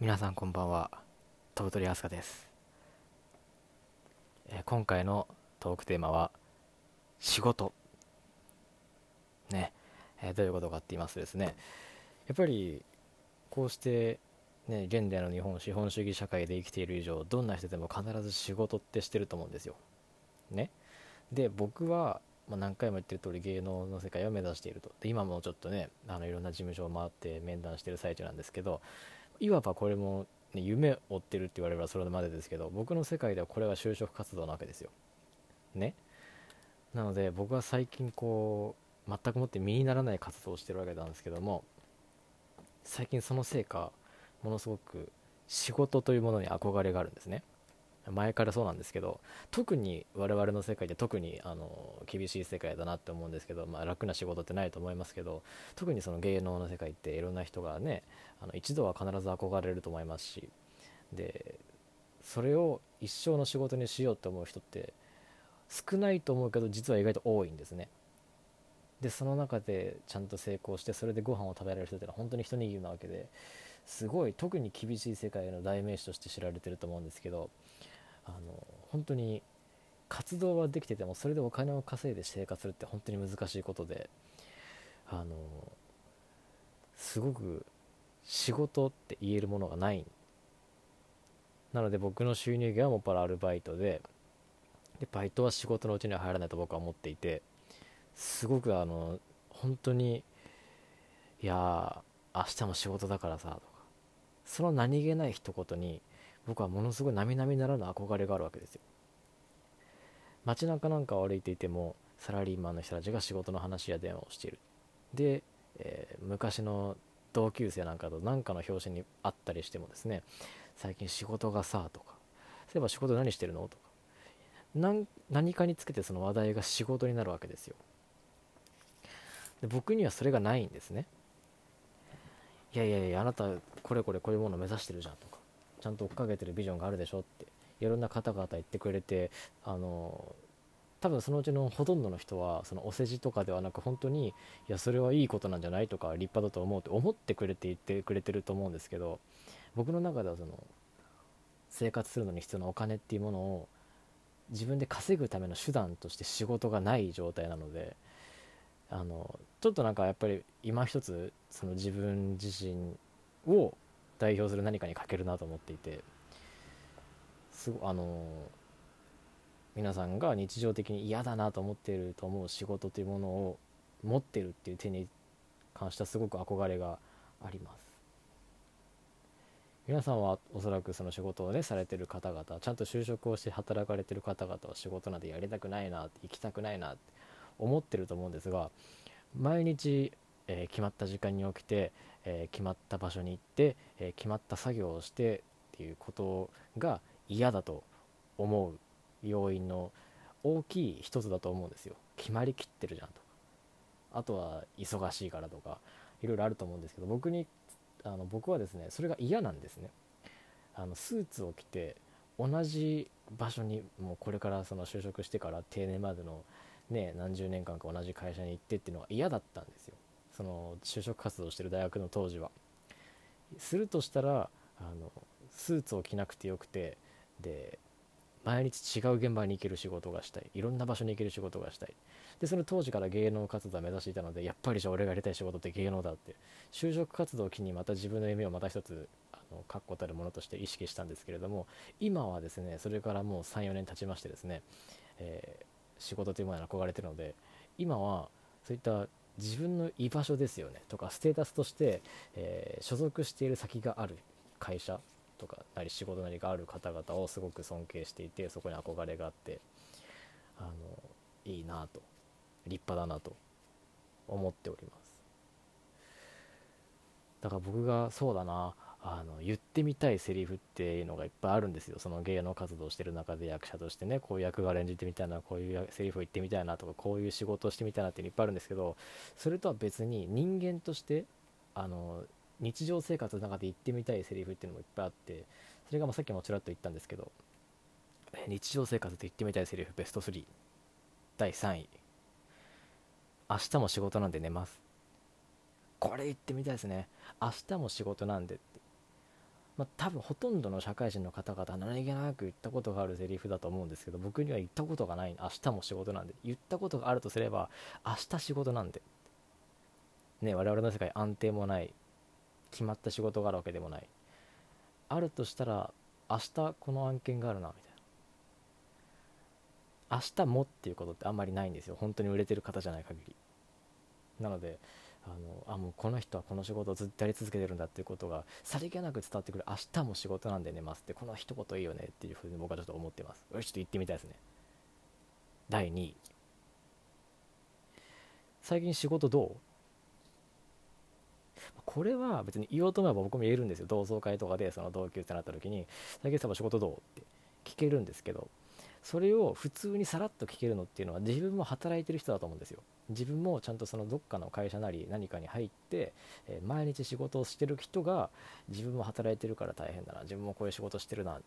皆さんこんばんは。飛ぶ鳥あすかです、えー今回のトークテーマは仕事。ね、えーどういうことかって言いますとですねやっぱりこうしてね現代の日本資本主義社会で生きている以上どんな人でも必ず仕事ってしてると思うんですよ。ね。で僕は、まあ、何回も言ってる通り芸能の世界を目指していると。で今もちょっとねあのいろんな事務所を回って面談してる最中なんですけどいわばこれも、ね、夢追ってるって言われればそれまでですけど僕の世界ではこれが就職活動なわけですよ。ね。なので僕は最近こう全くもって身にならない活動をしてるわけなんですけども最近そのせいかものすごく仕事というものに憧れがあるんですね。前からそうなんですけど特に我々の世界で特にあの厳しい世界だなって思うんですけど、まあ、楽な仕事ってないと思いますけど特にその芸能の世界っていろんな人がねあの一度は必ず憧れると思いますしでそれを一生の仕事にしようって思う人って少ないと思うけど実は意外と多いんですね。でその中でちゃんと成功してそれでご飯を食べられる人ってのは本当に一握りなわけですごい特に厳しい世界の代名詞として知られてると思うんですけどあの本当に活動はできててもそれでお金を稼いで生活するって本当に難しいことであのすごく仕事って言えるものがない。なので僕の収入源はもっぱらアルバイトででバイトは仕事のうちには入らないと僕は思っていてすごくあの本当にいやー明日も仕事だからさとかその何気ない一言に僕はものすごい並々ならぬ憧れがあるわけですよ。街中なんかを歩いていてもサラリーマンの人たちが仕事の話や電話をしている。で、えー昔の同級生なんかと何かの表紙にあったりしてもですね最近仕事がさとかそういえば仕事何してるのとかなん何かにつけてその話題が仕事になるわけですよ。で僕にはそれがないんですね。いやいやいやあなたこれこれこういうものを目指してるじゃんとか。ちゃんと追っかけてるビジョンがあるでしょっていろんな方々言ってくれてあの多分そのうちのほとんどの人はそのお世辞とかではなく本当にいやそれはいいことなんじゃないとか立派だと思うって思ってくれて言ってくれてると思うんですけど僕の中ではその生活するのに必要なお金っていうものを自分で稼ぐための手段として仕事がない状態なのであのちょっとなんかやっぱり今一つその自分自身を代表する何かに欠けるなと思っていてすごあの皆さんが日常的に嫌だなと思っていると思う仕事というものを持ってるっていう手に関してはすごく憧れがあります。皆さんはおそらくその仕事をねされてる方々ちゃんと就職をして働かれてる方々は仕事なんてやりたくないな行きたくないなって思ってると思うんですが毎日、えー決まった時間に起きて、えー決まった場所に行って、えー決まった作業をしてっていうことが嫌だと思う要因の大きい一つだと思うんですよ。決まりきってるじゃんと。かあとは忙しいからとかいろいろあると思うんですけど僕にあの僕はですねそれが嫌なんですね。あのスーツを着て同じ場所にもうこれからその就職してから定年までのね何十年間か同じ会社に行ってっていうのは嫌だったんですよ。その就職活動してる大学の当時は。するとしたらあのスーツを着なくてよくてで毎日違う現場に行ける仕事がしたい。いろんな場所に行ける仕事がしたい。でその当時から芸能活動を目指していたのでやっぱりじゃあ俺がやりたい仕事って芸能だって。就職活動を機にまた自分の夢をまた一つあの確固たるものとして意識したんですけれども今はですねそれからもう34年経ちましてですね、えー仕事というものに憧れてるので今はそういった自分の居場所ですよねとかステータスとして、えー所属している先がある会社とかなり仕事なりがある方々をすごく尊敬していてそこに憧れがあってあのいいなと立派だなと思っております。だから僕がそうだなあの言ってみたいセリフっていうのがいっぱいあるんですよ。その芸能活動してる中で役者としてねこういう役柄演じてみたいなこういうセリフを言ってみたいなとかこういう仕事をしてみたいなっていうのいっぱいあるんですけどそれとは別に人間としてあの日常生活の中で言ってみたいセリフっていうのもいっぱいあってそれがまあさっきもちらっと言ったんですけど日常生活で言ってみたいセリフベスト3第3位。明日も仕事なんで寝ます。これ言ってみたいですね。明日も仕事なんでって。まあ、多分ほとんどの社会人の方々何気なく言ったことがあるセリフだと思うんですけど僕には言ったことがない。明日も仕事なんで。言ったことがあるとすれば明日仕事なんでね我々の世界安定もない。決まった仕事があるわけでもない。あるとしたら明日この案件があるなみたいな。明日もっていうことってあんまりないんですよ。本当に売れてる方じゃない限り。なのであのあもうこの人はこの仕事をずっとやり続けてるんだっていうことがさりげなく伝わってくる。明日も仕事なんで寝ますってこの一言いいよねっていうふうに僕はちょっと思ってます。よしちょっと言ってみたいですね。第2位最近仕事どう？これは別に言おうと思えば僕も言えるんですよ。同窓会とかでその同級生になった時に「最近さん仕事どう?」って聞けるんですけどそれを普通にさらっと聞けるのっていうのは自分も働いてる人だと思うんですよ。自分もちゃんとそのどっかの会社なり何かに入って、えー、毎日仕事をしてる人が自分も働いてるから大変だな自分もこういう仕事してるな。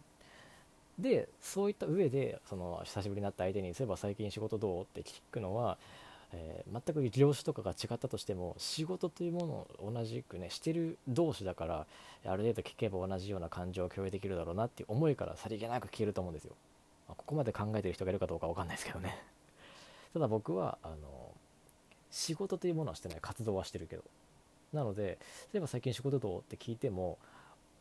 でそういった上でその久しぶりになった相手にそういえば最近仕事どうって聞くのは、えー、全く業種とかが違ったとしても仕事というものを同じくねしてる同士だからある程度聞けば同じような感情を共有できるだろうなっていう思いからさりげなく聞けると思うんですよ、まあ、ここまで考えてる人がいるかどうか分かんないですけどね。ただ僕はあの仕事というものはしてない活動はしてるけど。なので例えば最近仕事どうって聞いても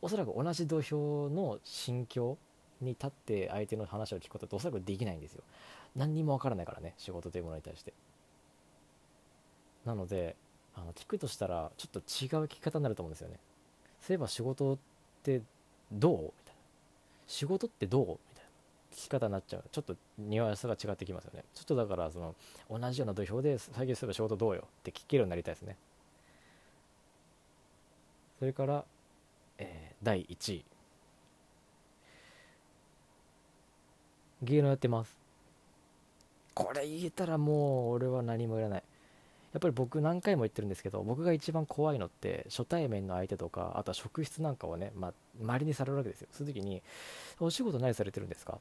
おそらく同じ土俵の心境に立って相手の話を聞くことっておそらくできないんですよ。何にもわからないからね仕事というものに対して。なのであの聞くとしたらちょっと違う聞き方になると思うんですよね。そういえば仕事ってどう？みたいな。仕事ってどう？き方になっちゃう。ちょっとニュアンスが違ってきますよね。ちょっとだからその同じような土俵で最近すれば仕事どうよって聞けるようになりたいですね。それから、えー、第1位。芸能やってます。これ言えたらもう俺は何もいらない。やっぱり僕何回も言ってるんですけど僕が一番怖いのって初対面の相手とかあとは職質なんかをね、まあ、周りにされるわけですよ。そういう時に「お仕事何されてるんですか?」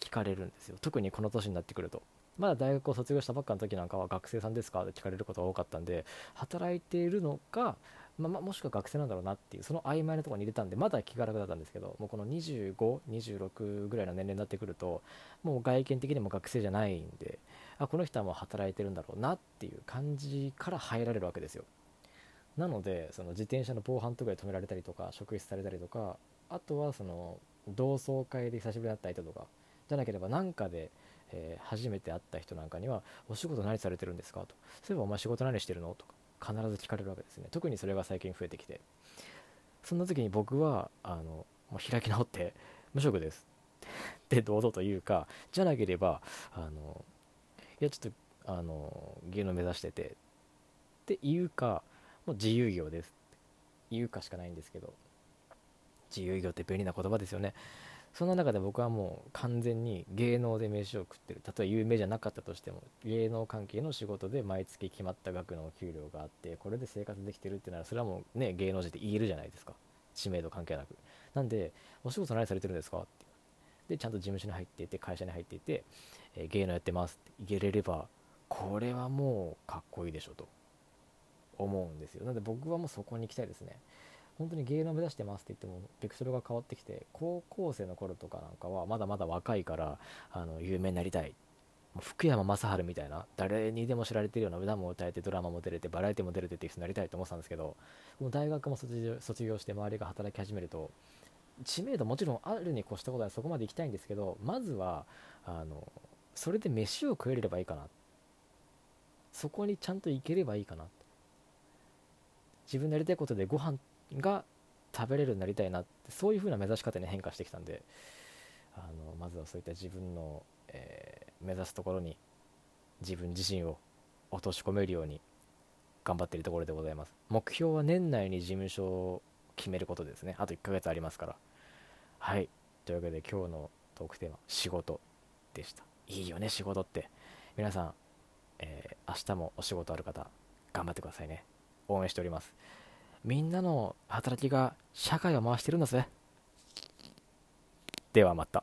聞かれるんですよ。特にこの年になってくると。まだ大学を卒業したばっかの時なんかは学生さんですかって聞かれることが多かったんで働いているのかまあ、もしくは学生なんだろうなっていうその曖昧なところに入れたんでまだ気が楽だったんですけどもうこの2526ぐらいの年齢になってくるともう外見的にも学生じゃないんであこの人はもう働いてるんだろうなっていう感じから入られるわけですよ。なのでその自転車の防犯とかで止められたりとか職質されたりとかあとはその同窓会で久しぶりに会った相手とかじゃなければ何かで、えー、初めて会った人なんかには「お仕事何されてるんですか?」と「そういえばお前仕事何してるの?」とか必ず聞かれるわけですね特にそれが最近増えてきてそんな時に僕はあのもう開き直って無職ですって堂々と言うかじゃなければあのいやちょっとあの芸能目指しててって言うかもう自由業ですって言うかしかないんですけど自由業って便利な言葉ですよねそんな中で僕はもう完全に芸能で飯を食ってる。例えば有名じゃなかったとしても芸能関係の仕事で毎月決まった額のお給料があってこれで生活できてるってならそれはもうね芸能人って言えるじゃないですか。知名度関係なく。なんでお仕事何されてるんですか？って。でちゃんと事務所に入っていて会社に入っていて、えー、芸能やってますって。言えれればこれはもうかっこいいでしょと思うんですよ。なので僕はもうそこに行きたいですね。本当に芸能目指してますって言ってもベクトルが変わってきて高校生の頃とかなんかはまだまだ若いからあの有名になりたい。福山雅治みたいな誰にでも知られてるような歌も歌えてドラマも出れてバラエティも出れてっていう人になりたいと思ってたんですけどもう大学も卒業して周りが働き始めると知名度もちろんあるに越したことはそこまで行きたいんですけどまずはあのそれで飯を食えればいいかな。そこにちゃんと行ければいいかな。自分のやりたいことでご飯が食べれるようになりたいなってそういう風な目指し方に変化してきたんであのまずはそういった自分の、えー、目指すところに自分自身を落とし込めるように頑張っているところでございます。目標は年内に事務所を決めることですね。あと1ヶ月ありますから。はい。というわけで今日のトークテーマ仕事でした。いいよね仕事って。皆さん、えー、明日もお仕事ある方頑張ってくださいね。応援しております。みんなの働きが社会を回してるんだぜ。ではまた。